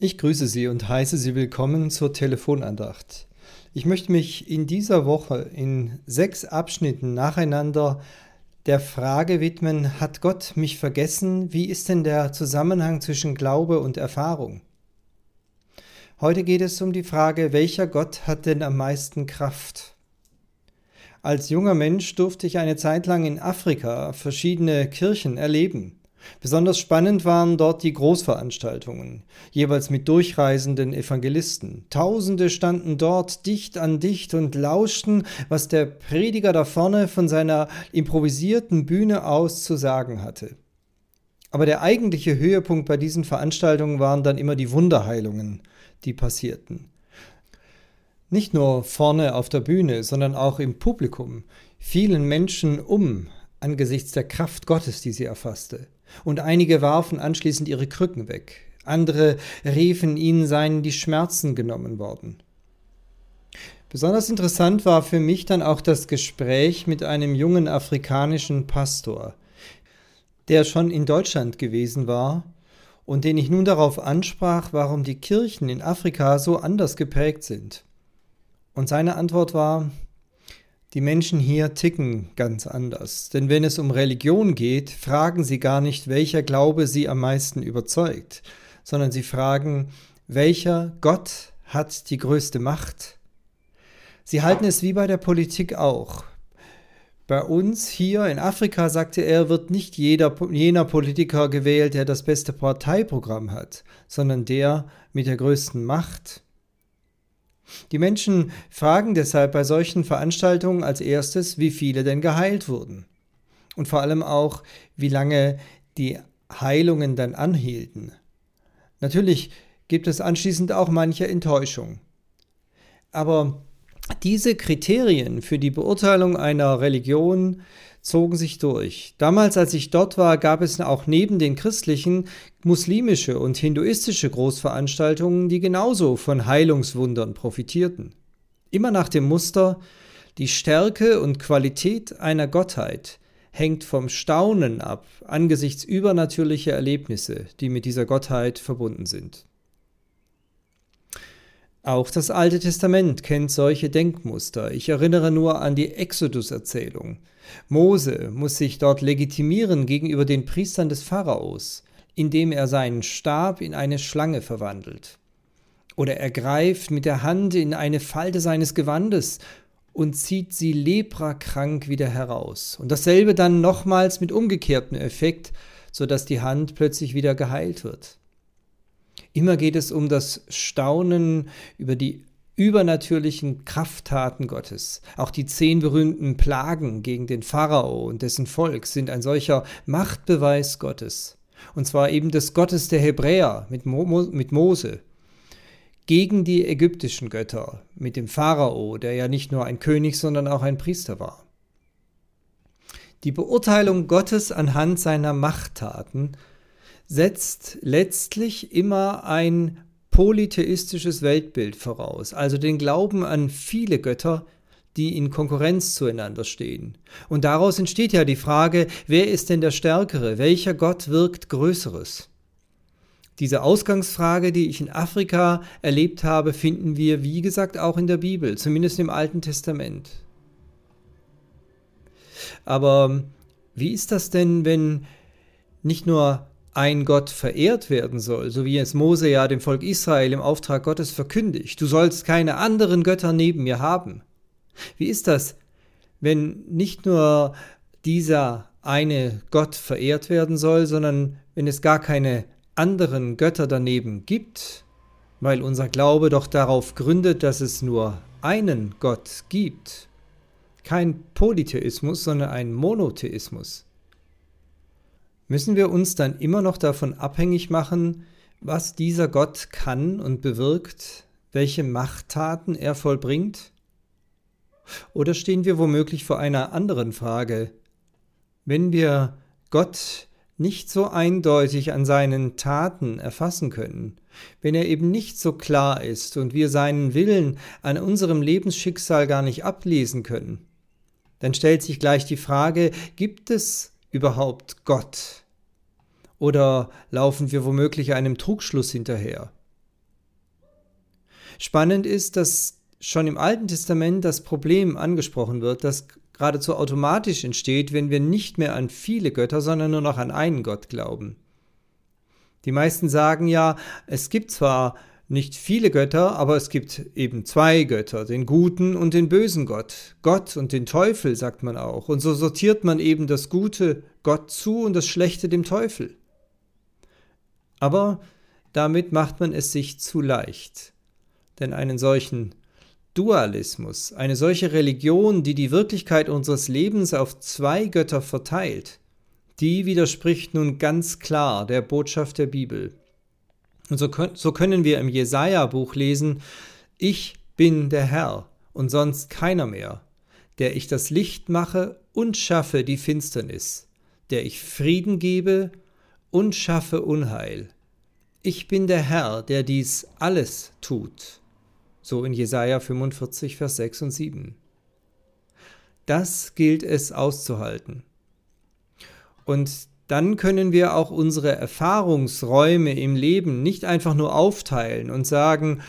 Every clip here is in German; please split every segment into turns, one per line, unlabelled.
Ich grüße Sie und heiße Sie willkommen zur Telefonandacht. Ich möchte mich in dieser Woche in sechs Abschnitten nacheinander der Frage widmen, hat Gott mich vergessen? Wie ist denn der Zusammenhang zwischen Glaube und Erfahrung? Heute geht es um die Frage, welcher Gott hat denn am meisten Kraft? Als junger Mensch durfte ich eine Zeit lang in Afrika verschiedene Kirchen erleben. Besonders spannend waren dort die Großveranstaltungen, jeweils mit durchreisenden Evangelisten. Tausende standen dort dicht an dicht und lauschten, was der Prediger da vorne von seiner improvisierten Bühne aus zu sagen hatte. Aber der eigentliche Höhepunkt bei diesen Veranstaltungen waren dann immer die Wunderheilungen, die passierten. Nicht nur vorne auf der Bühne, sondern auch im Publikum fielen Menschen um angesichts der Kraft Gottes, die sie erfasste und einige warfen anschließend ihre Krücken weg, andere riefen, ihnen seien die Schmerzen genommen worden. Besonders interessant war für mich dann auch das Gespräch mit einem jungen afrikanischen Pastor, der schon in Deutschland gewesen war und den ich nun darauf ansprach, warum die Kirchen in Afrika so anders geprägt sind. Und seine Antwort war, die Menschen hier ticken ganz anders, denn wenn es um Religion geht, fragen sie gar nicht, welcher Glaube sie am meisten überzeugt, sondern sie fragen, welcher Gott hat die größte Macht? Sie halten es wie bei der Politik auch. Bei uns hier in Afrika, sagte er, wird nicht jeder, jener Politiker gewählt, der das beste Parteiprogramm hat, sondern der mit der größten Macht. Die Menschen fragen deshalb bei solchen Veranstaltungen als erstes, wie viele denn geheilt wurden. Und vor allem auch, wie lange die Heilungen dann anhielten. Natürlich gibt es anschließend auch manche Enttäuschung. Aber diese Kriterien für die Beurteilung einer Religion zogen sich durch. Damals, als ich dort war, gab es auch neben den christlichen muslimische und hinduistische Großveranstaltungen, die genauso von Heilungswundern profitierten. Immer nach dem Muster, die Stärke und Qualität einer Gottheit hängt vom Staunen ab angesichts übernatürlicher Erlebnisse, die mit dieser Gottheit verbunden sind. Auch das Alte Testament kennt solche Denkmuster. Ich erinnere nur an die Exodus-Erzählung. Mose muss sich dort legitimieren gegenüber den Priestern des Pharaos, indem er seinen Stab in eine Schlange verwandelt. Oder er greift mit der Hand in eine Falte seines Gewandes und zieht sie leprakrank wieder heraus. Und dasselbe dann nochmals mit umgekehrtem Effekt, sodass die Hand plötzlich wieder geheilt wird. Immer geht es um das Staunen über die übernatürlichen Krafttaten Gottes. Auch die zehn berühmten Plagen gegen den Pharao und dessen Volk sind ein solcher Machtbeweis Gottes. Und zwar eben des Gottes der Hebräer mit, Mo mit Mose gegen die ägyptischen Götter mit dem Pharao, der ja nicht nur ein König, sondern auch ein Priester war. Die Beurteilung Gottes anhand seiner Machttaten setzt letztlich immer ein polytheistisches Weltbild voraus, also den Glauben an viele Götter, die in Konkurrenz zueinander stehen. Und daraus entsteht ja die Frage, wer ist denn der Stärkere? Welcher Gott wirkt Größeres? Diese Ausgangsfrage, die ich in Afrika erlebt habe, finden wir, wie gesagt, auch in der Bibel, zumindest im Alten Testament. Aber wie ist das denn, wenn nicht nur ein Gott verehrt werden soll, so wie es Mose ja dem Volk Israel im Auftrag Gottes verkündigt. Du sollst keine anderen Götter neben mir haben. Wie ist das, wenn nicht nur dieser eine Gott verehrt werden soll, sondern wenn es gar keine anderen Götter daneben gibt, weil unser Glaube doch darauf gründet, dass es nur einen Gott gibt. Kein Polytheismus, sondern ein Monotheismus. Müssen wir uns dann immer noch davon abhängig machen, was dieser Gott kann und bewirkt, welche Machttaten er vollbringt? Oder stehen wir womöglich vor einer anderen Frage? Wenn wir Gott nicht so eindeutig an seinen Taten erfassen können, wenn er eben nicht so klar ist und wir seinen Willen an unserem Lebensschicksal gar nicht ablesen können, dann stellt sich gleich die Frage, gibt es überhaupt Gott? Oder laufen wir womöglich einem Trugschluss hinterher? Spannend ist, dass schon im Alten Testament das Problem angesprochen wird, das geradezu automatisch entsteht, wenn wir nicht mehr an viele Götter, sondern nur noch an einen Gott glauben. Die meisten sagen ja, es gibt zwar nicht viele Götter, aber es gibt eben zwei Götter, den guten und den bösen Gott. Gott und den Teufel, sagt man auch. Und so sortiert man eben das Gute Gott zu und das Schlechte dem Teufel. Aber damit macht man es sich zu leicht. Denn einen solchen Dualismus, eine solche Religion, die die Wirklichkeit unseres Lebens auf zwei Götter verteilt, die widerspricht nun ganz klar der Botschaft der Bibel. Und so, so können wir im Jesaja-Buch lesen: Ich bin der Herr und sonst keiner mehr, der ich das Licht mache und schaffe die Finsternis, der ich Frieden gebe und schaffe Unheil. Ich bin der Herr, der dies alles tut. So in Jesaja 45, Vers 6 und 7. Das gilt es auszuhalten. Und dann können wir auch unsere Erfahrungsräume im Leben nicht einfach nur aufteilen und sagen,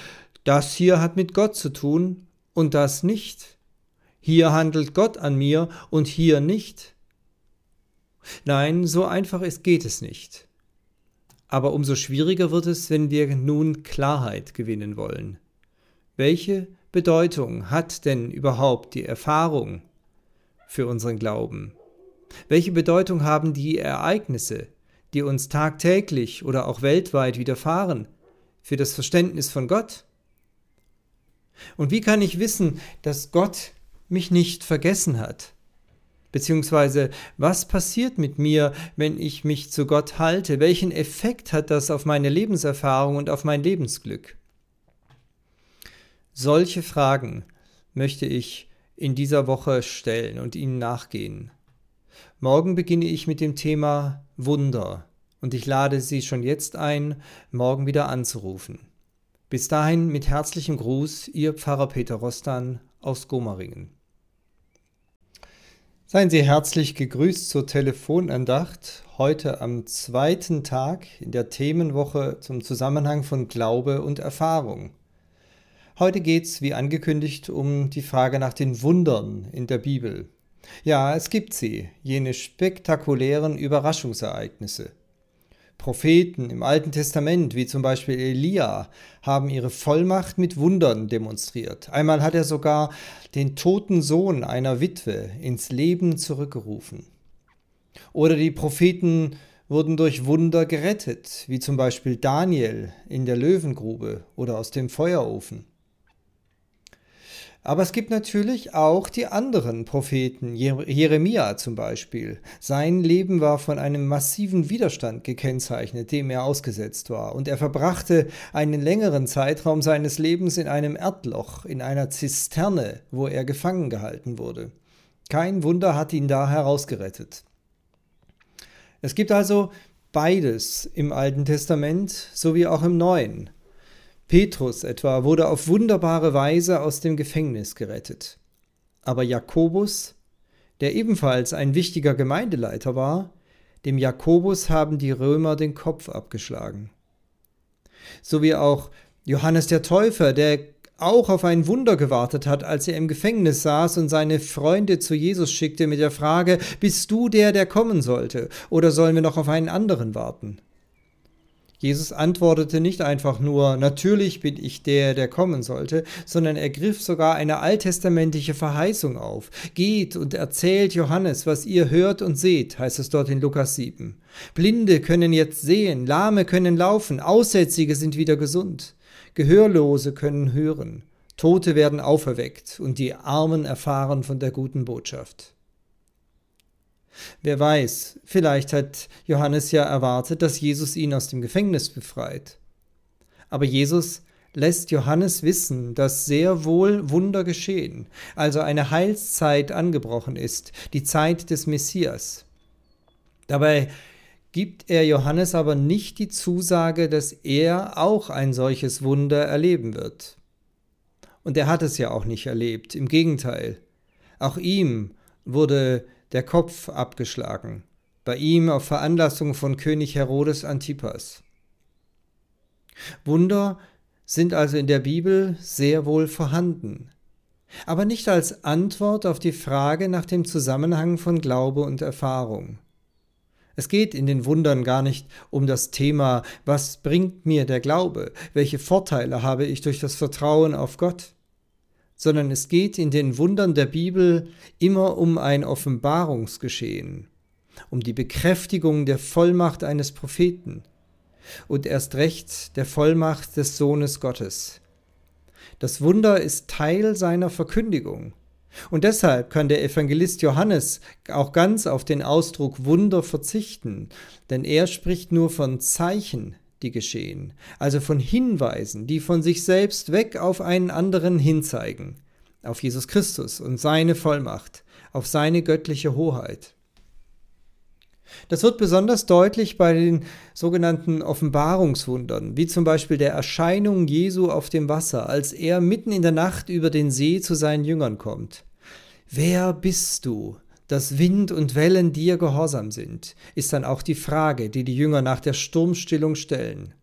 das hier hat mit Gott zu tun und das nicht. Hier handelt Gott an mir und hier nicht. Nein, so einfach ist, geht es nicht. Aber umso schwieriger wird es, wenn wir nun Klarheit gewinnen wollen. Welche Bedeutung hat denn überhaupt die Erfahrung für unseren Glauben? Welche Bedeutung haben die Ereignisse, die uns tagtäglich oder auch weltweit widerfahren, für das Verständnis von Gott? Und wie kann ich wissen, dass Gott mich nicht vergessen hat? Beziehungsweise, was passiert mit mir, wenn ich mich zu Gott halte? Welchen Effekt hat das auf meine Lebenserfahrung und auf mein Lebensglück? Solche Fragen möchte ich in dieser Woche stellen und ihnen nachgehen. Morgen beginne ich mit dem Thema Wunder und ich lade Sie schon jetzt ein, morgen wieder anzurufen. Bis dahin mit herzlichem Gruß, Ihr Pfarrer Peter Rostan aus Gomaringen. Seien Sie herzlich gegrüßt zur Telefonandacht heute am zweiten Tag in der Themenwoche zum Zusammenhang von Glaube und Erfahrung. Heute geht es, wie angekündigt, um die Frage nach den Wundern in der Bibel. Ja, es gibt sie, jene spektakulären Überraschungsereignisse. Propheten im Alten Testament, wie zum Beispiel Elia, haben ihre Vollmacht mit Wundern demonstriert. Einmal hat er sogar den toten Sohn einer Witwe ins Leben zurückgerufen. Oder die Propheten wurden durch Wunder gerettet, wie zum Beispiel Daniel in der Löwengrube oder aus dem Feuerofen. Aber es gibt natürlich auch die anderen Propheten, Jeremia zum Beispiel. Sein Leben war von einem massiven Widerstand gekennzeichnet, dem er ausgesetzt war. Und er verbrachte einen längeren Zeitraum seines Lebens in einem Erdloch, in einer Zisterne, wo er gefangen gehalten wurde. Kein Wunder hat ihn da herausgerettet. Es gibt also beides im Alten Testament sowie auch im Neuen. Petrus etwa wurde auf wunderbare Weise aus dem Gefängnis gerettet. Aber Jakobus, der ebenfalls ein wichtiger Gemeindeleiter war, dem Jakobus haben die Römer den Kopf abgeschlagen. So wie auch Johannes der Täufer, der auch auf ein Wunder gewartet hat, als er im Gefängnis saß und seine Freunde zu Jesus schickte mit der Frage, bist du der, der kommen sollte, oder sollen wir noch auf einen anderen warten? Jesus antwortete nicht einfach nur, natürlich bin ich der, der kommen sollte, sondern er griff sogar eine alttestamentliche Verheißung auf. Geht und erzählt Johannes, was ihr hört und seht, heißt es dort in Lukas 7. Blinde können jetzt sehen, Lahme können laufen, Aussätzige sind wieder gesund, Gehörlose können hören, Tote werden auferweckt und die Armen erfahren von der guten Botschaft. Wer weiß, vielleicht hat Johannes ja erwartet, dass Jesus ihn aus dem Gefängnis befreit. Aber Jesus lässt Johannes wissen, dass sehr wohl Wunder geschehen, also eine Heilszeit angebrochen ist, die Zeit des Messias. Dabei gibt er Johannes aber nicht die Zusage, dass er auch ein solches Wunder erleben wird. Und er hat es ja auch nicht erlebt, im Gegenteil. Auch ihm wurde der Kopf abgeschlagen, bei ihm auf Veranlassung von König Herodes Antipas. Wunder sind also in der Bibel sehr wohl vorhanden, aber nicht als Antwort auf die Frage nach dem Zusammenhang von Glaube und Erfahrung. Es geht in den Wundern gar nicht um das Thema, was bringt mir der Glaube, welche Vorteile habe ich durch das Vertrauen auf Gott, sondern es geht in den Wundern der Bibel immer um ein Offenbarungsgeschehen, um die Bekräftigung der Vollmacht eines Propheten und erst recht der Vollmacht des Sohnes Gottes. Das Wunder ist Teil seiner Verkündigung und deshalb kann der Evangelist Johannes auch ganz auf den Ausdruck Wunder verzichten, denn er spricht nur von Zeichen, die geschehen, also von Hinweisen, die von sich selbst weg auf einen anderen hinzeigen, auf Jesus Christus und seine Vollmacht, auf seine göttliche Hoheit. Das wird besonders deutlich bei den sogenannten Offenbarungswundern, wie zum Beispiel der Erscheinung Jesu auf dem Wasser, als er mitten in der Nacht über den See zu seinen Jüngern kommt. Wer bist du, dass Wind und Wellen dir gehorsam sind, ist dann auch die Frage, die die Jünger nach der Sturmstillung stellen.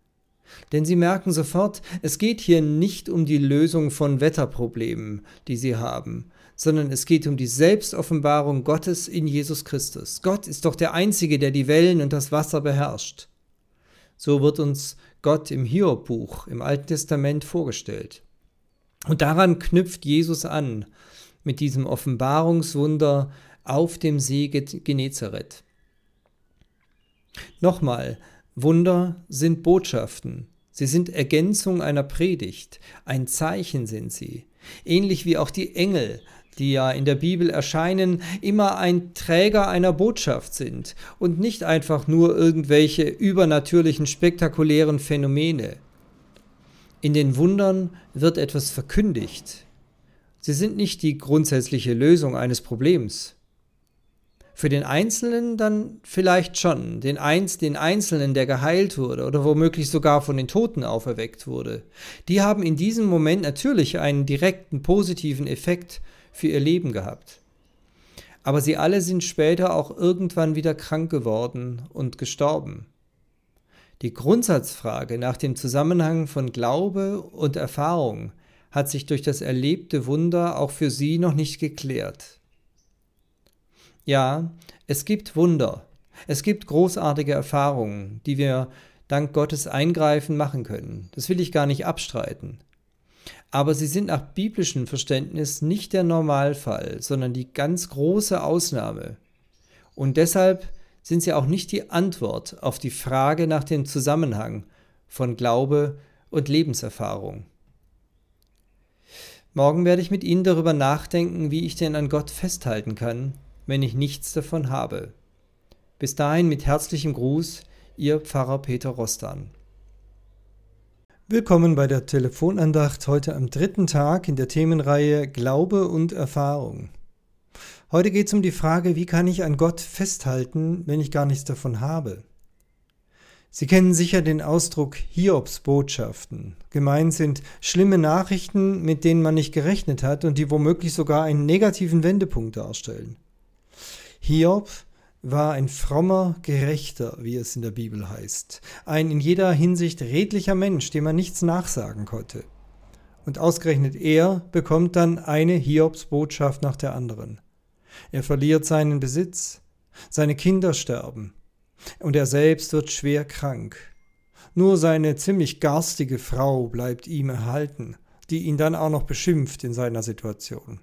Denn sie merken sofort, es geht hier nicht um die Lösung von Wetterproblemen, die sie haben, sondern es geht um die Selbstoffenbarung Gottes in Jesus Christus. Gott ist doch der Einzige, der die Wellen und das Wasser beherrscht. So wird uns Gott im Hiob-Buch im Alten Testament vorgestellt. Und daran knüpft Jesus an mit diesem Offenbarungswunder auf dem See Genezareth. Nochmal, Wunder sind Botschaften. Sie sind Ergänzung einer Predigt. Ein Zeichen sind sie. Ähnlich wie auch die Engel die ja in der Bibel erscheinen, immer ein Träger einer Botschaft sind und nicht einfach nur irgendwelche übernatürlichen, spektakulären Phänomene. In den Wundern wird etwas verkündigt. Sie sind nicht die grundsätzliche Lösung eines Problems. Für den Einzelnen dann vielleicht schon, den, Einz den Einzelnen, der geheilt wurde oder womöglich sogar von den Toten auferweckt wurde. Die haben in diesem Moment natürlich einen direkten positiven Effekt für ihr Leben gehabt. Aber sie alle sind später auch irgendwann wieder krank geworden und gestorben. Die Grundsatzfrage nach dem Zusammenhang von Glaube und Erfahrung hat sich durch das erlebte Wunder auch für sie noch nicht geklärt. Ja, es gibt Wunder, es gibt großartige Erfahrungen, die wir dank Gottes Eingreifen machen können. Das will ich gar nicht abstreiten aber sie sind nach biblischem Verständnis nicht der Normalfall, sondern die ganz große Ausnahme. Und deshalb sind sie auch nicht die Antwort auf die Frage nach dem Zusammenhang von Glaube und Lebenserfahrung. Morgen werde ich mit Ihnen darüber nachdenken, wie ich denn an Gott festhalten kann, wenn ich nichts davon habe. Bis dahin mit herzlichem Gruß, Ihr Pfarrer Peter Rostan. Willkommen bei der Telefonandacht heute am dritten Tag in der Themenreihe Glaube und Erfahrung. Heute geht es um die Frage, wie kann ich an Gott festhalten, wenn ich gar nichts davon habe? Sie kennen sicher den Ausdruck Hiobsbotschaften. Gemeint sind schlimme Nachrichten, mit denen man nicht gerechnet hat und die womöglich sogar einen negativen Wendepunkt darstellen. Hiob war ein frommer Gerechter, wie es in der Bibel heißt, ein in jeder Hinsicht redlicher Mensch, dem man nichts nachsagen konnte. Und ausgerechnet er bekommt dann eine Hiobsbotschaft nach der anderen. Er verliert seinen Besitz, seine Kinder sterben, und er selbst wird schwer krank. Nur seine ziemlich garstige Frau bleibt ihm erhalten, die ihn dann auch noch beschimpft in seiner Situation.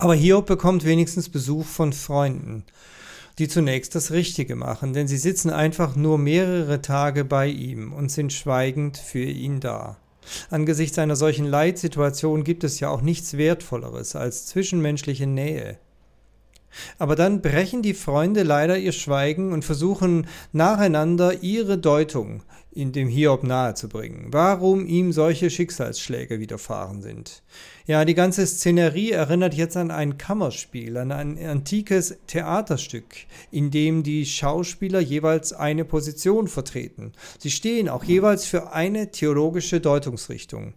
Aber Hiob bekommt wenigstens Besuch von Freunden, die zunächst das Richtige machen, denn sie sitzen einfach nur mehrere Tage bei ihm und sind schweigend für ihn da. Angesichts einer solchen Leitsituation gibt es ja auch nichts Wertvolleres als zwischenmenschliche Nähe. Aber dann brechen die Freunde leider ihr Schweigen und versuchen nacheinander ihre Deutung in dem Hiob nahezubringen, warum ihm solche Schicksalsschläge widerfahren sind. Ja, die ganze Szenerie erinnert jetzt an ein Kammerspiel, an ein antikes Theaterstück, in dem die Schauspieler jeweils eine Position vertreten. Sie stehen auch jeweils für eine theologische Deutungsrichtung.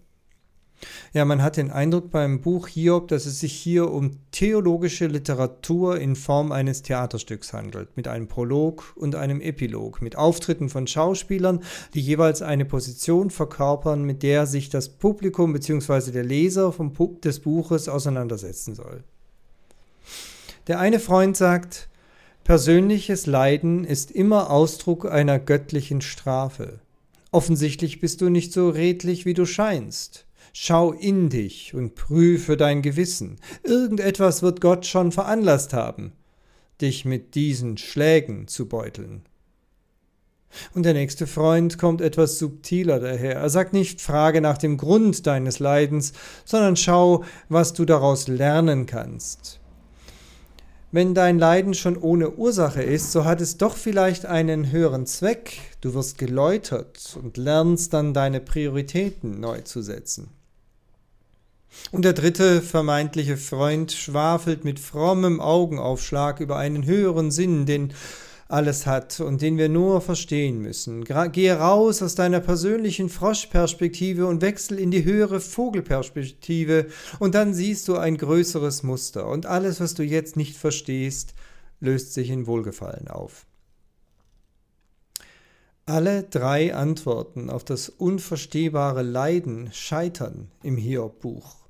Ja, man hat den Eindruck beim Buch Hiob, dass es sich hier um theologische Literatur in Form eines Theaterstücks handelt, mit einem Prolog und einem Epilog, mit Auftritten von Schauspielern, die jeweils eine Position verkörpern, mit der sich das Publikum bzw. der Leser vom, des Buches auseinandersetzen soll. Der eine Freund sagt, persönliches Leiden ist immer Ausdruck einer göttlichen Strafe. Offensichtlich bist du nicht so redlich, wie du scheinst. Schau in dich und prüfe dein Gewissen. Irgendetwas wird Gott schon veranlasst haben, dich mit diesen Schlägen zu beuteln. Und der nächste Freund kommt etwas subtiler daher. Er sagt nicht, frage nach dem Grund deines Leidens, sondern schau, was du daraus lernen kannst. Wenn dein Leiden schon ohne Ursache ist, so hat es doch vielleicht einen höheren Zweck. Du wirst geläutert und lernst dann deine Prioritäten neu zu setzen. Und der dritte vermeintliche Freund schwafelt mit frommem Augenaufschlag über einen höheren Sinn, den alles hat und den wir nur verstehen müssen. Gehe raus aus deiner persönlichen Froschperspektive und wechsel in die höhere Vogelperspektive und dann siehst du ein größeres Muster und alles, was du jetzt nicht verstehst, löst sich in Wohlgefallen auf. Alle drei Antworten auf das unverstehbare Leiden scheitern im Hiob-Buch.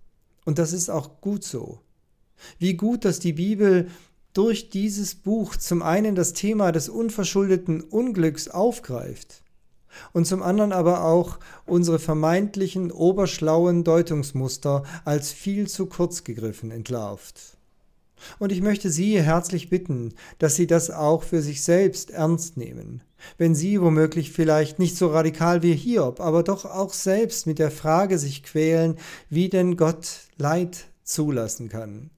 Und das ist auch gut so. Wie gut, dass die Bibel durch dieses Buch zum einen das Thema des unverschuldeten Unglücks aufgreift und zum anderen aber auch unsere vermeintlichen oberschlauen Deutungsmuster als viel zu kurz gegriffen entlarvt. Und ich möchte Sie herzlich bitten, dass Sie das auch für sich selbst ernst nehmen, wenn Sie womöglich vielleicht nicht so radikal wie Hiob, aber doch auch selbst mit der Frage sich quälen, wie denn Gott Leid zulassen kann.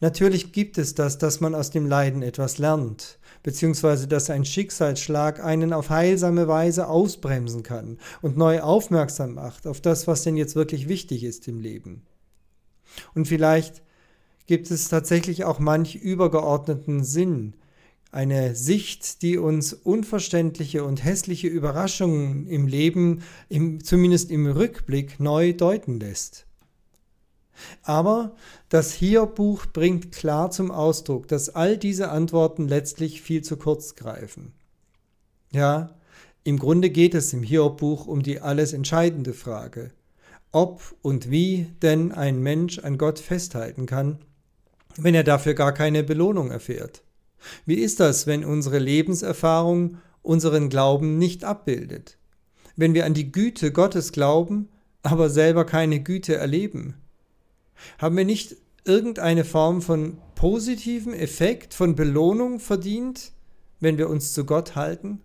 Natürlich gibt es das, dass man aus dem Leiden etwas lernt, beziehungsweise dass ein Schicksalsschlag einen auf heilsame Weise ausbremsen kann und neu aufmerksam macht auf das, was denn jetzt wirklich wichtig ist im Leben. Und vielleicht gibt es tatsächlich auch manch übergeordneten Sinn, eine Sicht, die uns unverständliche und hässliche Überraschungen im Leben, im, zumindest im Rückblick, neu deuten lässt. Aber das Hiob-Buch bringt klar zum Ausdruck, dass all diese Antworten letztlich viel zu kurz greifen. Ja, im Grunde geht es im Hiob-Buch um die alles entscheidende Frage, ob und wie denn ein Mensch an Gott festhalten kann wenn er dafür gar keine Belohnung erfährt? Wie ist das, wenn unsere Lebenserfahrung unseren Glauben nicht abbildet? Wenn wir an die Güte Gottes glauben, aber selber keine Güte erleben? Haben wir nicht irgendeine Form von positivem Effekt, von Belohnung verdient, wenn wir uns zu Gott halten?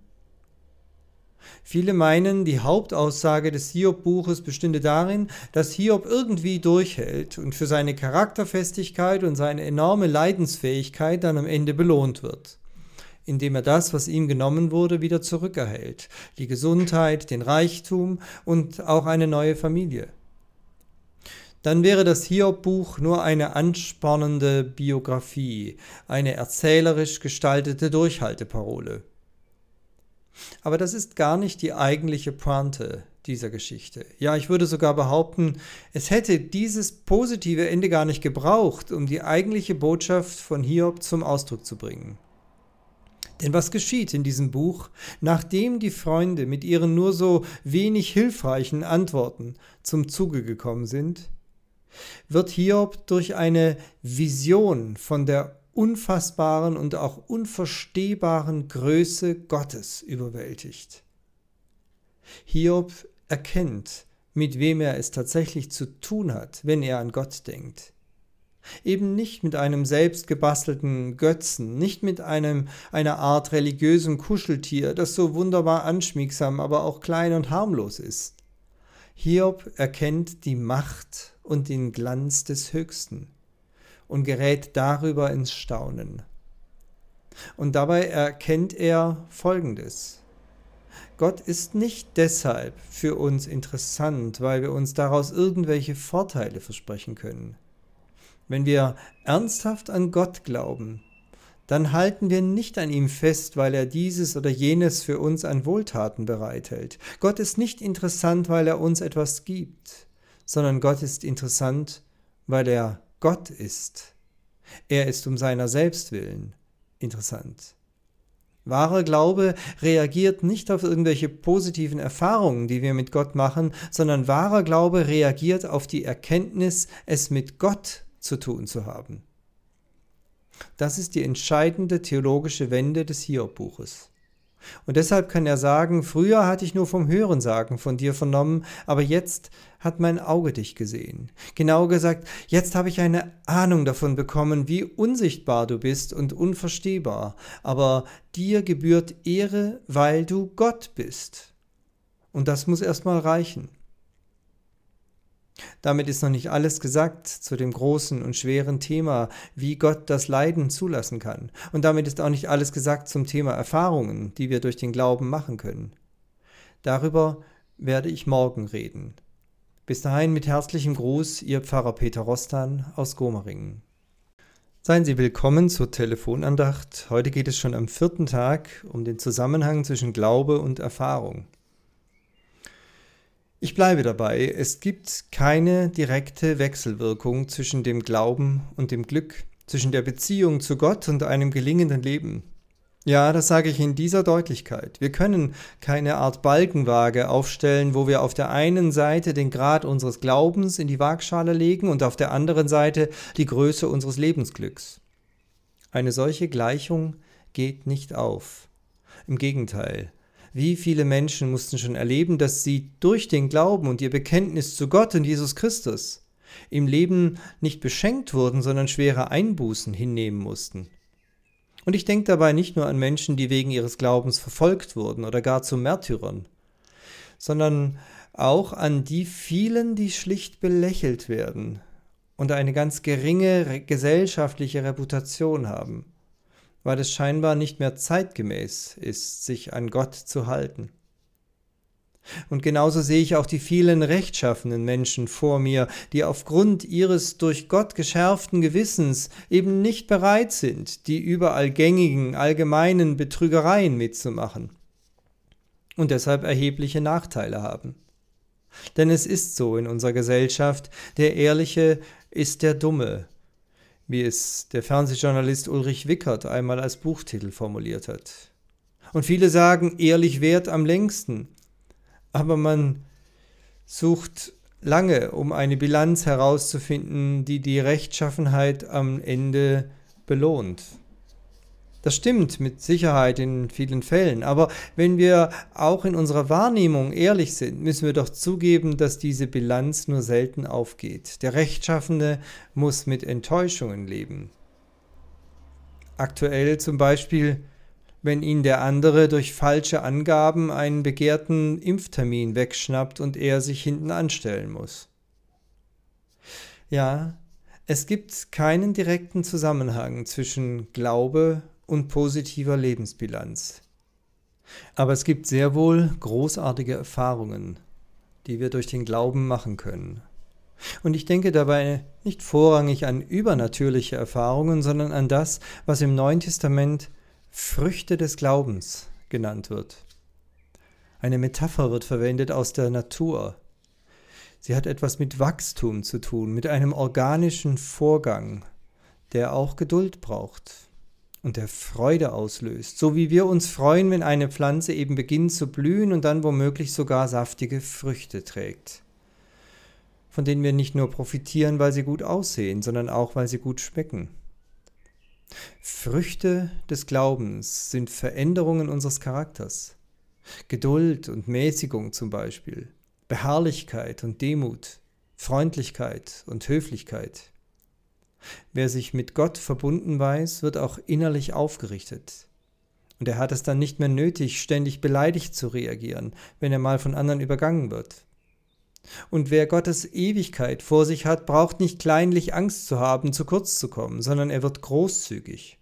Viele meinen, die Hauptaussage des Hiob-Buches bestünde darin, dass Hiob irgendwie durchhält und für seine Charakterfestigkeit und seine enorme Leidensfähigkeit dann am Ende belohnt wird, indem er das, was ihm genommen wurde, wieder zurückerhält, die Gesundheit, den Reichtum und auch eine neue Familie. Dann wäre das Hiob-Buch nur eine anspornende Biografie, eine erzählerisch gestaltete Durchhalteparole. Aber das ist gar nicht die eigentliche Pointe dieser Geschichte. Ja, ich würde sogar behaupten, es hätte dieses positive Ende gar nicht gebraucht, um die eigentliche Botschaft von Hiob zum Ausdruck zu bringen. Denn was geschieht in diesem Buch, nachdem die Freunde mit ihren nur so wenig hilfreichen Antworten zum Zuge gekommen sind? Wird Hiob durch eine Vision von der unfassbaren und auch unverstehbaren Größe Gottes überwältigt. Hiob erkennt, mit wem er es tatsächlich zu tun hat, wenn er an Gott denkt. Eben nicht mit einem selbstgebastelten Götzen, nicht mit einem einer Art religiösen Kuscheltier, das so wunderbar anschmiegsam, aber auch klein und harmlos ist. Hiob erkennt die Macht und den Glanz des Höchsten und gerät darüber ins Staunen. Und dabei erkennt er Folgendes. Gott ist nicht deshalb für uns interessant, weil wir uns daraus irgendwelche Vorteile versprechen können. Wenn wir ernsthaft an Gott glauben, dann halten wir nicht an ihm fest, weil er dieses oder jenes für uns an Wohltaten bereithält. Gott ist nicht interessant, weil er uns etwas gibt, sondern Gott ist interessant, weil er Gott ist. Er ist um seiner selbst willen interessant. Wahrer Glaube reagiert nicht auf irgendwelche positiven Erfahrungen, die wir mit Gott machen, sondern wahrer Glaube reagiert auf die Erkenntnis, es mit Gott zu tun zu haben. Das ist die entscheidende theologische Wende des Hiob-Buches. Und deshalb kann er sagen, früher hatte ich nur vom Hörensagen von dir vernommen, aber jetzt hat mein Auge dich gesehen. Genau gesagt, jetzt habe ich eine Ahnung davon bekommen, wie unsichtbar du bist und unverstehbar, aber dir gebührt Ehre, weil du Gott bist. Und das muss erstmal reichen. Damit ist noch nicht alles gesagt zu dem großen und schweren Thema, wie Gott das Leiden zulassen kann. Und damit ist auch nicht alles gesagt zum Thema Erfahrungen, die wir durch den Glauben machen können. Darüber werde ich morgen reden. Bis dahin mit herzlichem Gruß, Ihr Pfarrer Peter Rostan aus Gomeringen. Seien Sie willkommen zur Telefonandacht. Heute geht es schon am vierten Tag um den Zusammenhang zwischen Glaube und Erfahrung. Ich bleibe dabei, es gibt keine direkte Wechselwirkung zwischen dem Glauben und dem Glück, zwischen der Beziehung zu Gott und einem gelingenden Leben. Ja, das sage ich in dieser Deutlichkeit. Wir können keine Art Balkenwaage aufstellen, wo wir auf der einen Seite den Grad unseres Glaubens in die Waagschale legen und auf der anderen Seite die Größe unseres Lebensglücks. Eine solche Gleichung geht nicht auf. Im Gegenteil, wie viele Menschen mussten schon erleben, dass sie durch den Glauben und ihr Bekenntnis zu Gott und Jesus Christus im Leben nicht beschenkt wurden, sondern schwere Einbußen hinnehmen mussten. Und ich denke dabei nicht nur an Menschen, die wegen ihres Glaubens verfolgt wurden oder gar zu Märtyrern, sondern auch an die vielen, die schlicht belächelt werden und eine ganz geringe gesellschaftliche Reputation haben weil es scheinbar nicht mehr zeitgemäß ist, sich an Gott zu halten. Und genauso sehe ich auch die vielen rechtschaffenen Menschen vor mir, die aufgrund ihres durch Gott geschärften Gewissens eben nicht bereit sind, die überall gängigen allgemeinen Betrügereien mitzumachen und deshalb erhebliche Nachteile haben. Denn es ist so in unserer Gesellschaft, der Ehrliche ist der Dumme wie es der Fernsehjournalist Ulrich Wickert einmal als Buchtitel formuliert hat. Und viele sagen, ehrlich wert am längsten. Aber man sucht lange, um eine Bilanz herauszufinden, die die Rechtschaffenheit am Ende belohnt. Das stimmt mit Sicherheit in vielen Fällen, aber wenn wir auch in unserer Wahrnehmung ehrlich sind, müssen wir doch zugeben, dass diese Bilanz nur selten aufgeht. Der Rechtschaffende muss mit Enttäuschungen leben. Aktuell zum Beispiel, wenn ihn der andere durch falsche Angaben einen begehrten Impftermin wegschnappt und er sich hinten anstellen muss. Ja, es gibt keinen direkten Zusammenhang zwischen Glaube und positiver Lebensbilanz. Aber es gibt sehr wohl großartige Erfahrungen, die wir durch den Glauben machen können. Und ich denke dabei nicht vorrangig an übernatürliche Erfahrungen, sondern an das, was im Neuen Testament Früchte des Glaubens genannt wird. Eine Metapher wird verwendet aus der Natur. Sie hat etwas mit Wachstum zu tun, mit einem organischen Vorgang, der auch Geduld braucht und der Freude auslöst, so wie wir uns freuen, wenn eine Pflanze eben beginnt zu blühen und dann womöglich sogar saftige Früchte trägt, von denen wir nicht nur profitieren, weil sie gut aussehen, sondern auch, weil sie gut schmecken. Früchte des Glaubens sind Veränderungen unseres Charakters. Geduld und Mäßigung zum Beispiel, Beharrlichkeit und Demut, Freundlichkeit und Höflichkeit. Wer sich mit Gott verbunden weiß, wird auch innerlich aufgerichtet. Und er hat es dann nicht mehr nötig, ständig beleidigt zu reagieren, wenn er mal von anderen übergangen wird. Und wer Gottes Ewigkeit vor sich hat, braucht nicht kleinlich Angst zu haben, zu kurz zu kommen, sondern er wird großzügig.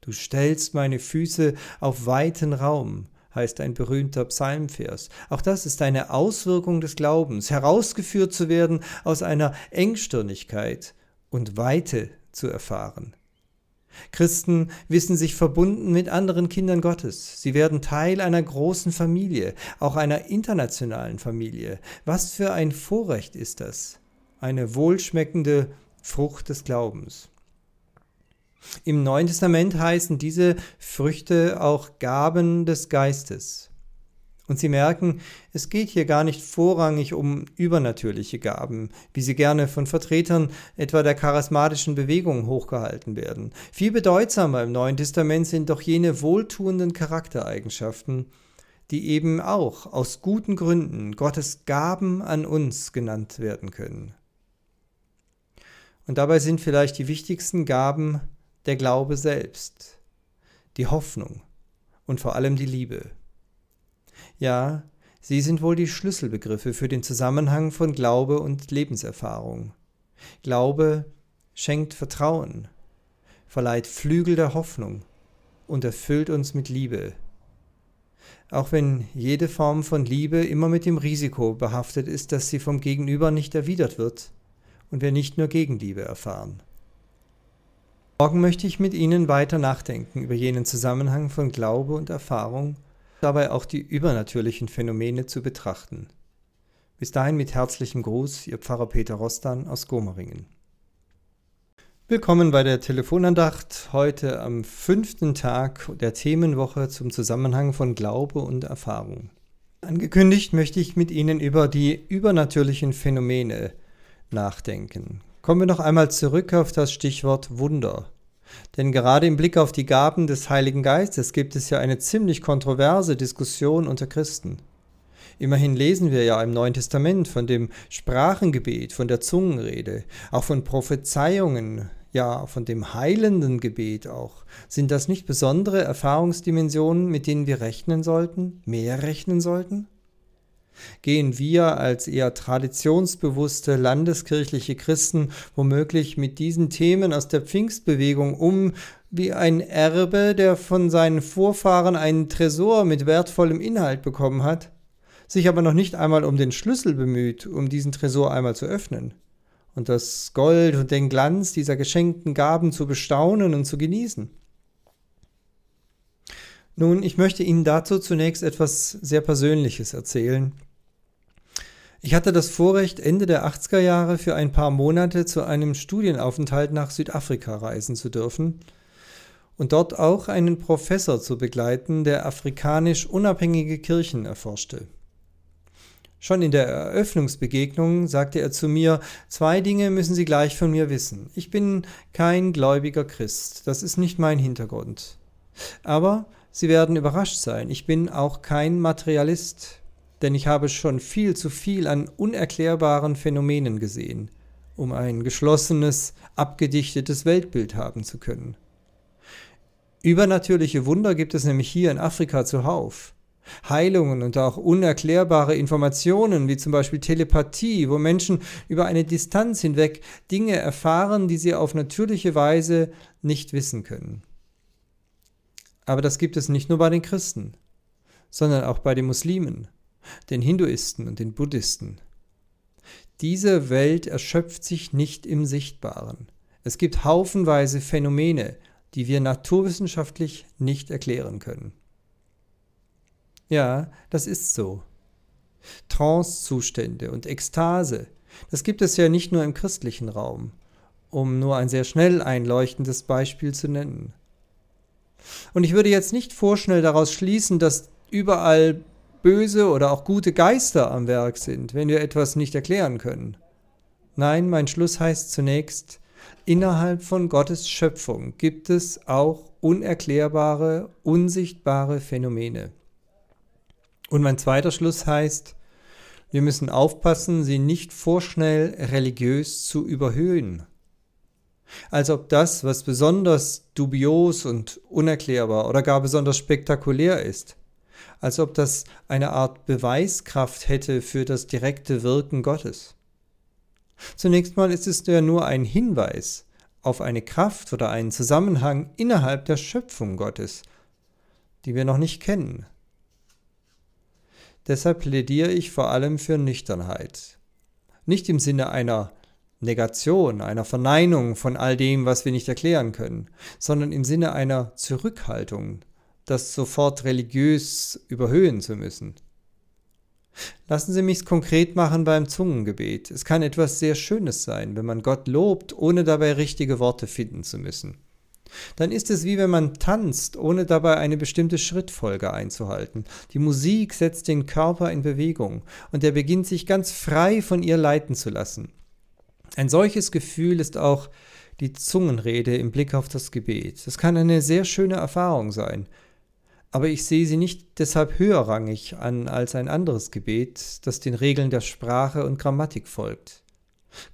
Du stellst meine Füße auf weiten Raum, heißt ein berühmter Psalmvers. Auch das ist eine Auswirkung des Glaubens, herausgeführt zu werden aus einer Engstirnigkeit, und Weite zu erfahren. Christen wissen sich verbunden mit anderen Kindern Gottes. Sie werden Teil einer großen Familie, auch einer internationalen Familie. Was für ein Vorrecht ist das? Eine wohlschmeckende Frucht des Glaubens. Im Neuen Testament heißen diese Früchte auch Gaben des Geistes. Und Sie merken, es geht hier gar nicht vorrangig um übernatürliche Gaben, wie sie gerne von Vertretern etwa der charismatischen Bewegung hochgehalten werden. Viel bedeutsamer im Neuen Testament sind doch jene wohltuenden Charaktereigenschaften, die eben auch aus guten Gründen Gottes Gaben an uns genannt werden können. Und dabei sind vielleicht die wichtigsten Gaben der Glaube selbst, die Hoffnung und vor allem die Liebe. Ja, sie sind wohl die Schlüsselbegriffe für den Zusammenhang von Glaube und Lebenserfahrung. Glaube schenkt Vertrauen, verleiht Flügel der Hoffnung und erfüllt uns mit Liebe. Auch wenn jede Form von Liebe immer mit dem Risiko behaftet ist, dass sie vom Gegenüber nicht erwidert wird und wir nicht nur Gegenliebe erfahren. Morgen möchte ich mit Ihnen weiter nachdenken über jenen Zusammenhang von Glaube und Erfahrung, dabei auch die übernatürlichen Phänomene zu betrachten. Bis dahin mit herzlichem Gruß, Ihr Pfarrer Peter Rostan aus Gomeringen. Willkommen bei der Telefonandacht, heute am fünften Tag der Themenwoche zum Zusammenhang von Glaube und Erfahrung. Angekündigt möchte ich mit Ihnen über die übernatürlichen Phänomene nachdenken. Kommen wir noch einmal zurück auf das Stichwort Wunder. Denn gerade im Blick auf die Gaben des Heiligen Geistes gibt es ja eine ziemlich kontroverse Diskussion unter Christen. Immerhin lesen wir ja im Neuen Testament von dem Sprachengebet, von der Zungenrede, auch von Prophezeiungen, ja von dem heilenden Gebet auch. Sind das nicht besondere Erfahrungsdimensionen, mit denen wir rechnen sollten, mehr rechnen sollten? Gehen wir als eher traditionsbewusste landeskirchliche Christen womöglich mit diesen Themen aus der Pfingstbewegung um wie ein Erbe, der von seinen Vorfahren einen Tresor mit wertvollem Inhalt bekommen hat, sich aber noch nicht einmal um den Schlüssel bemüht, um diesen Tresor einmal zu öffnen und das Gold und den Glanz dieser geschenkten Gaben zu bestaunen und zu genießen. Nun, ich möchte Ihnen dazu zunächst etwas sehr Persönliches erzählen. Ich hatte das Vorrecht, Ende der 80er Jahre für ein paar Monate zu einem Studienaufenthalt nach Südafrika reisen zu dürfen und dort auch einen Professor zu begleiten, der afrikanisch unabhängige Kirchen erforschte. Schon in der Eröffnungsbegegnung sagte er zu mir, zwei Dinge müssen Sie gleich von mir wissen. Ich bin kein gläubiger Christ, das ist nicht mein Hintergrund. Aber Sie werden überrascht sein, ich bin auch kein Materialist, denn ich habe schon viel zu viel an unerklärbaren Phänomenen gesehen, um ein geschlossenes, abgedichtetes Weltbild haben zu können. Übernatürliche Wunder gibt es nämlich hier in Afrika zuhauf. Heilungen und auch unerklärbare Informationen, wie zum Beispiel Telepathie, wo Menschen über eine Distanz hinweg Dinge erfahren, die sie auf natürliche Weise nicht wissen können. Aber das gibt es nicht nur bei den Christen, sondern auch bei den Muslimen, den Hinduisten und den Buddhisten. Diese Welt erschöpft sich nicht im Sichtbaren. Es gibt haufenweise Phänomene, die wir naturwissenschaftlich nicht erklären können. Ja, das ist so. Trancezustände und Ekstase, das gibt es ja nicht nur im christlichen Raum, um nur ein sehr schnell einleuchtendes Beispiel zu nennen. Und ich würde jetzt nicht vorschnell daraus schließen, dass überall böse oder auch gute Geister am Werk sind, wenn wir etwas nicht erklären können. Nein, mein Schluss heißt zunächst, innerhalb von Gottes Schöpfung gibt es auch unerklärbare, unsichtbare Phänomene. Und mein zweiter Schluss heißt, wir müssen aufpassen, sie nicht vorschnell religiös zu überhöhen als ob das, was besonders dubios und unerklärbar oder gar besonders spektakulär ist, als ob das eine Art Beweiskraft hätte für das direkte Wirken Gottes. Zunächst mal ist es ja nur ein Hinweis auf eine Kraft oder einen Zusammenhang innerhalb der Schöpfung Gottes, die wir noch nicht kennen. Deshalb plädiere ich vor allem für Nüchternheit. Nicht im Sinne einer Negation, einer Verneinung von all dem, was wir nicht erklären können, sondern im Sinne einer Zurückhaltung, das sofort religiös überhöhen zu müssen. Lassen Sie mich konkret machen beim Zungengebet. Es kann etwas sehr Schönes sein, wenn man Gott lobt, ohne dabei richtige Worte finden zu müssen. Dann ist es wie wenn man tanzt, ohne dabei eine bestimmte Schrittfolge einzuhalten. Die Musik setzt den Körper in Bewegung und er beginnt sich ganz frei von ihr leiten zu lassen. Ein solches Gefühl ist auch die Zungenrede im Blick auf das Gebet. Das kann eine sehr schöne Erfahrung sein. Aber ich sehe sie nicht deshalb höherrangig an als ein anderes Gebet, das den Regeln der Sprache und Grammatik folgt.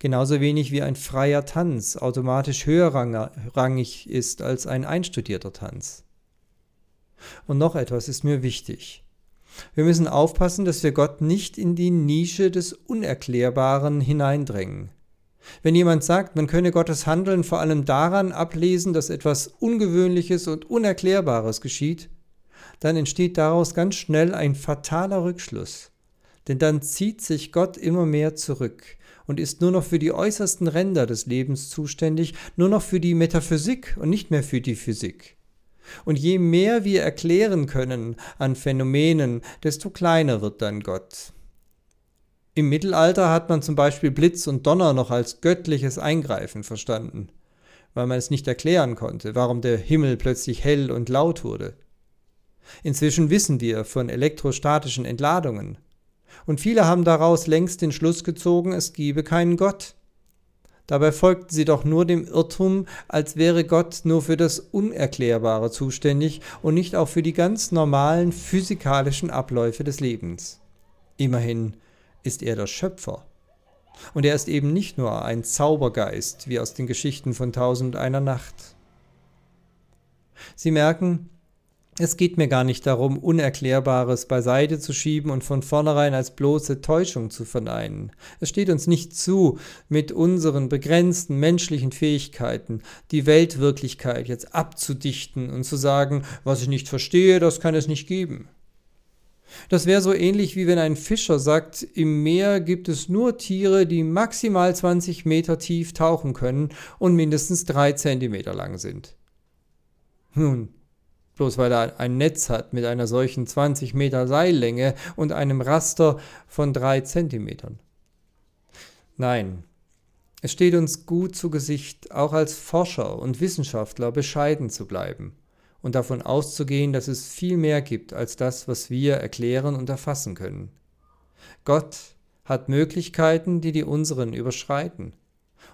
Genauso wenig wie ein freier Tanz automatisch höherrangig ist als ein einstudierter Tanz. Und noch etwas ist mir wichtig. Wir müssen aufpassen, dass wir Gott nicht in die Nische des Unerklärbaren hineindrängen. Wenn jemand sagt, man könne Gottes Handeln vor allem daran ablesen, dass etwas Ungewöhnliches und Unerklärbares geschieht, dann entsteht daraus ganz schnell ein fataler Rückschluss. Denn dann zieht sich Gott immer mehr zurück und ist nur noch für die äußersten Ränder des Lebens zuständig, nur noch für die Metaphysik und nicht mehr für die Physik. Und je mehr wir erklären können an Phänomenen, desto kleiner wird dann Gott. Im Mittelalter hat man zum Beispiel Blitz und Donner noch als göttliches Eingreifen verstanden, weil man es nicht erklären konnte, warum der Himmel plötzlich hell und laut wurde. Inzwischen wissen wir von elektrostatischen Entladungen. Und viele haben daraus längst den Schluss gezogen, es gebe keinen Gott. Dabei folgten sie doch nur dem Irrtum, als wäre Gott nur für das Unerklärbare zuständig und nicht auch für die ganz normalen physikalischen Abläufe des Lebens. Immerhin ist er der Schöpfer. Und er ist eben nicht nur ein Zaubergeist, wie aus den Geschichten von Tausend einer Nacht. Sie merken, es geht mir gar nicht darum, Unerklärbares beiseite zu schieben und von vornherein als bloße Täuschung zu verneinen. Es steht uns nicht zu, mit unseren begrenzten menschlichen Fähigkeiten die Weltwirklichkeit jetzt abzudichten und zu sagen, was ich nicht verstehe, das kann es nicht geben. Das wäre so ähnlich wie wenn ein Fischer sagt, im Meer gibt es nur Tiere, die maximal 20 Meter tief tauchen können und mindestens drei Zentimeter lang sind. Nun, bloß weil er ein Netz hat mit einer solchen 20 Meter Seillänge und einem Raster von drei Zentimetern. Nein, es steht uns gut zu Gesicht, auch als Forscher und Wissenschaftler bescheiden zu bleiben und davon auszugehen, dass es viel mehr gibt als das, was wir erklären und erfassen können. Gott hat Möglichkeiten, die die unseren überschreiten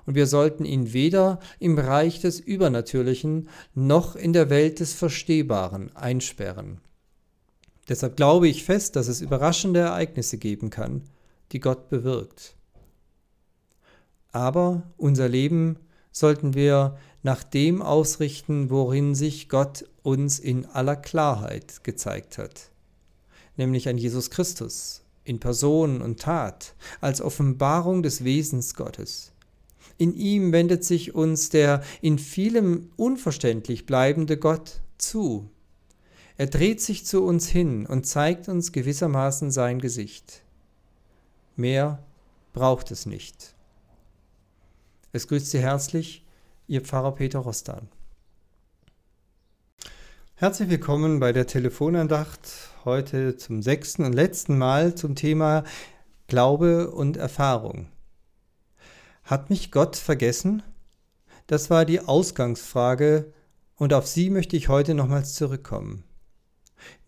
und wir sollten ihn weder im Reich des Übernatürlichen noch in der Welt des Verstehbaren einsperren. Deshalb glaube ich fest, dass es überraschende Ereignisse geben kann, die Gott bewirkt. Aber unser Leben sollten wir nach dem ausrichten, worin sich Gott uns in aller Klarheit gezeigt hat, nämlich an Jesus Christus in Person und Tat, als Offenbarung des Wesens Gottes. In ihm wendet sich uns der in vielem unverständlich bleibende Gott zu. Er dreht sich zu uns hin und zeigt uns gewissermaßen sein Gesicht. Mehr braucht es nicht. Es grüßt Sie herzlich, Ihr Pfarrer Peter Rostan. Herzlich willkommen bei der Telefonandacht, heute zum sechsten und letzten Mal zum Thema Glaube und Erfahrung. Hat mich Gott vergessen? Das war die Ausgangsfrage und auf sie möchte ich heute nochmals zurückkommen.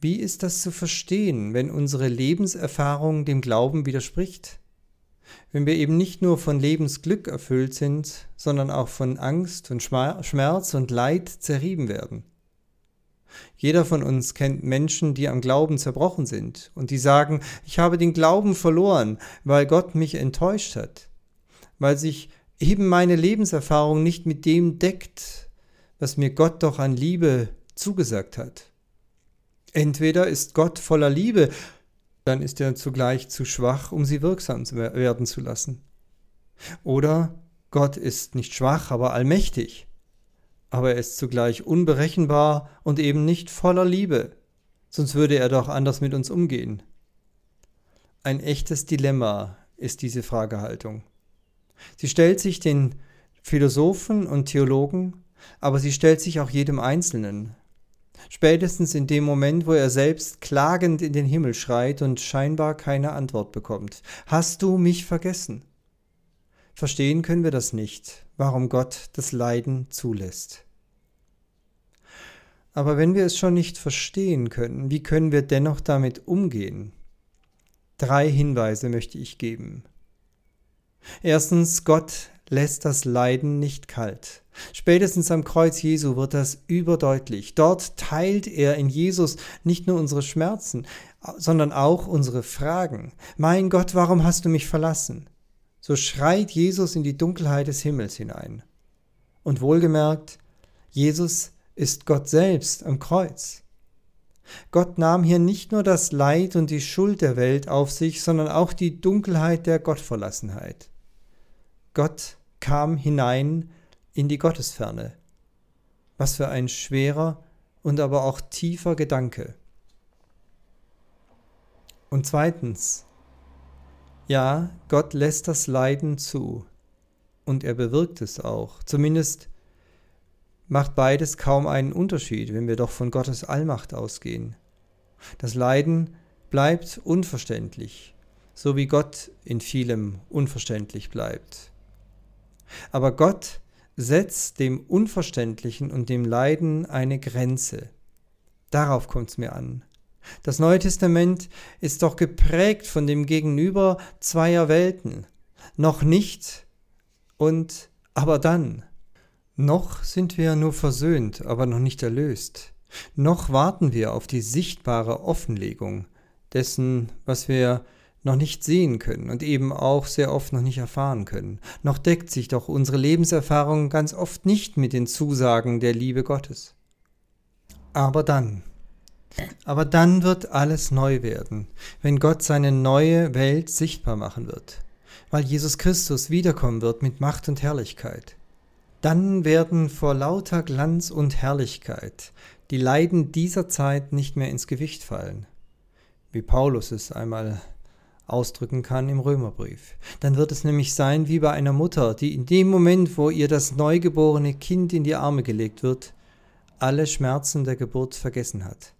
Wie ist das zu verstehen, wenn unsere Lebenserfahrung dem Glauben widerspricht? Wenn wir eben nicht nur von Lebensglück erfüllt sind, sondern auch von Angst und Schmerz und Leid zerrieben werden? Jeder von uns kennt Menschen, die am Glauben zerbrochen sind und die sagen, ich habe den Glauben verloren, weil Gott mich enttäuscht hat weil sich eben meine Lebenserfahrung nicht mit dem deckt, was mir Gott doch an Liebe zugesagt hat. Entweder ist Gott voller Liebe, dann ist er zugleich zu schwach, um sie wirksam werden zu lassen. Oder Gott ist nicht schwach, aber allmächtig, aber er ist zugleich unberechenbar und eben nicht voller Liebe, sonst würde er doch anders mit uns umgehen. Ein echtes Dilemma ist diese Fragehaltung. Sie stellt sich den Philosophen und Theologen, aber sie stellt sich auch jedem Einzelnen. Spätestens in dem Moment, wo er selbst klagend in den Himmel schreit und scheinbar keine Antwort bekommt. Hast du mich vergessen? Verstehen können wir das nicht, warum Gott das Leiden zulässt. Aber wenn wir es schon nicht verstehen können, wie können wir dennoch damit umgehen? Drei Hinweise möchte ich geben. Erstens, Gott lässt das Leiden nicht kalt. Spätestens am Kreuz Jesu wird das überdeutlich. Dort teilt er in Jesus nicht nur unsere Schmerzen, sondern auch unsere Fragen. Mein Gott, warum hast du mich verlassen? So schreit Jesus in die Dunkelheit des Himmels hinein. Und wohlgemerkt, Jesus ist Gott selbst am Kreuz. Gott nahm hier nicht nur das Leid und die Schuld der Welt auf sich, sondern auch die Dunkelheit der Gottverlassenheit. Gott kam hinein in die Gottesferne. Was für ein schwerer und aber auch tiefer Gedanke. Und zweitens, ja, Gott lässt das Leiden zu und er bewirkt es auch, zumindest macht beides kaum einen Unterschied, wenn wir doch von Gottes Allmacht ausgehen. Das Leiden bleibt unverständlich, so wie Gott in vielem unverständlich bleibt. Aber Gott setzt dem Unverständlichen und dem Leiden eine Grenze. Darauf kommt es mir an. Das Neue Testament ist doch geprägt von dem Gegenüber zweier Welten. Noch nicht und aber dann. Noch sind wir nur versöhnt, aber noch nicht erlöst. Noch warten wir auf die sichtbare Offenlegung dessen, was wir noch nicht sehen können und eben auch sehr oft noch nicht erfahren können. Noch deckt sich doch unsere Lebenserfahrung ganz oft nicht mit den Zusagen der Liebe Gottes. Aber dann, aber dann wird alles neu werden, wenn Gott seine neue Welt sichtbar machen wird, weil Jesus Christus wiederkommen wird mit Macht und Herrlichkeit. Dann werden vor lauter Glanz und Herrlichkeit die Leiden dieser Zeit nicht mehr ins Gewicht fallen, wie Paulus es einmal ausdrücken kann im Römerbrief. Dann wird es nämlich sein wie bei einer Mutter, die in dem Moment, wo ihr das neugeborene Kind in die Arme gelegt wird, alle Schmerzen der Geburt vergessen hat,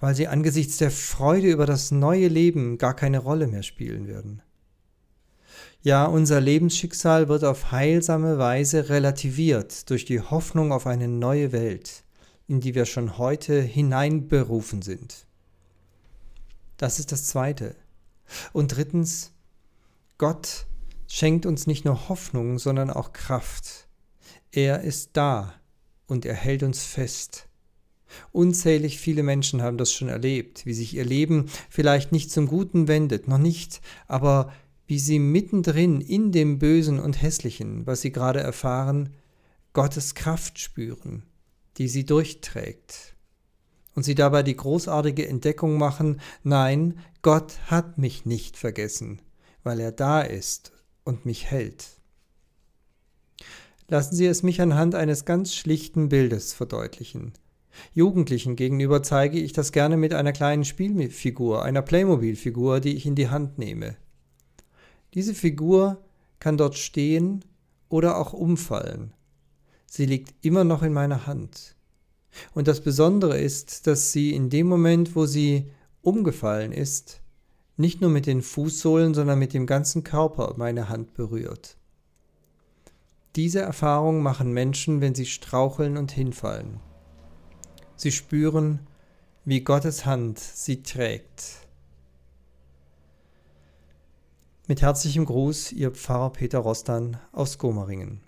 weil sie angesichts der Freude über das neue Leben gar keine Rolle mehr spielen werden. Ja, unser Lebensschicksal wird auf heilsame Weise relativiert durch die Hoffnung auf eine neue Welt, in die wir schon heute hineinberufen sind. Das ist das Zweite. Und drittens, Gott schenkt uns nicht nur Hoffnung, sondern auch Kraft. Er ist da und er hält uns fest. Unzählig viele Menschen haben das schon erlebt, wie sich ihr Leben vielleicht nicht zum Guten wendet, noch nicht, aber wie sie mittendrin in dem Bösen und Hässlichen, was sie gerade erfahren, Gottes Kraft spüren, die sie durchträgt. Und sie dabei die großartige Entdeckung machen, nein, Gott hat mich nicht vergessen, weil er da ist und mich hält. Lassen Sie es mich anhand eines ganz schlichten Bildes verdeutlichen. Jugendlichen gegenüber zeige ich das gerne mit einer kleinen Spielfigur, einer Playmobil-Figur, die ich in die Hand nehme. Diese Figur kann dort stehen oder auch umfallen. Sie liegt immer noch in meiner Hand. Und das Besondere ist, dass sie in dem Moment, wo sie umgefallen ist, nicht nur mit den Fußsohlen, sondern mit dem ganzen Körper meine Hand berührt. Diese Erfahrung machen Menschen, wenn sie straucheln und hinfallen. Sie spüren, wie Gottes Hand sie trägt. Mit herzlichem Gruß, Ihr Pfarrer Peter Rostan aus Gomaringen.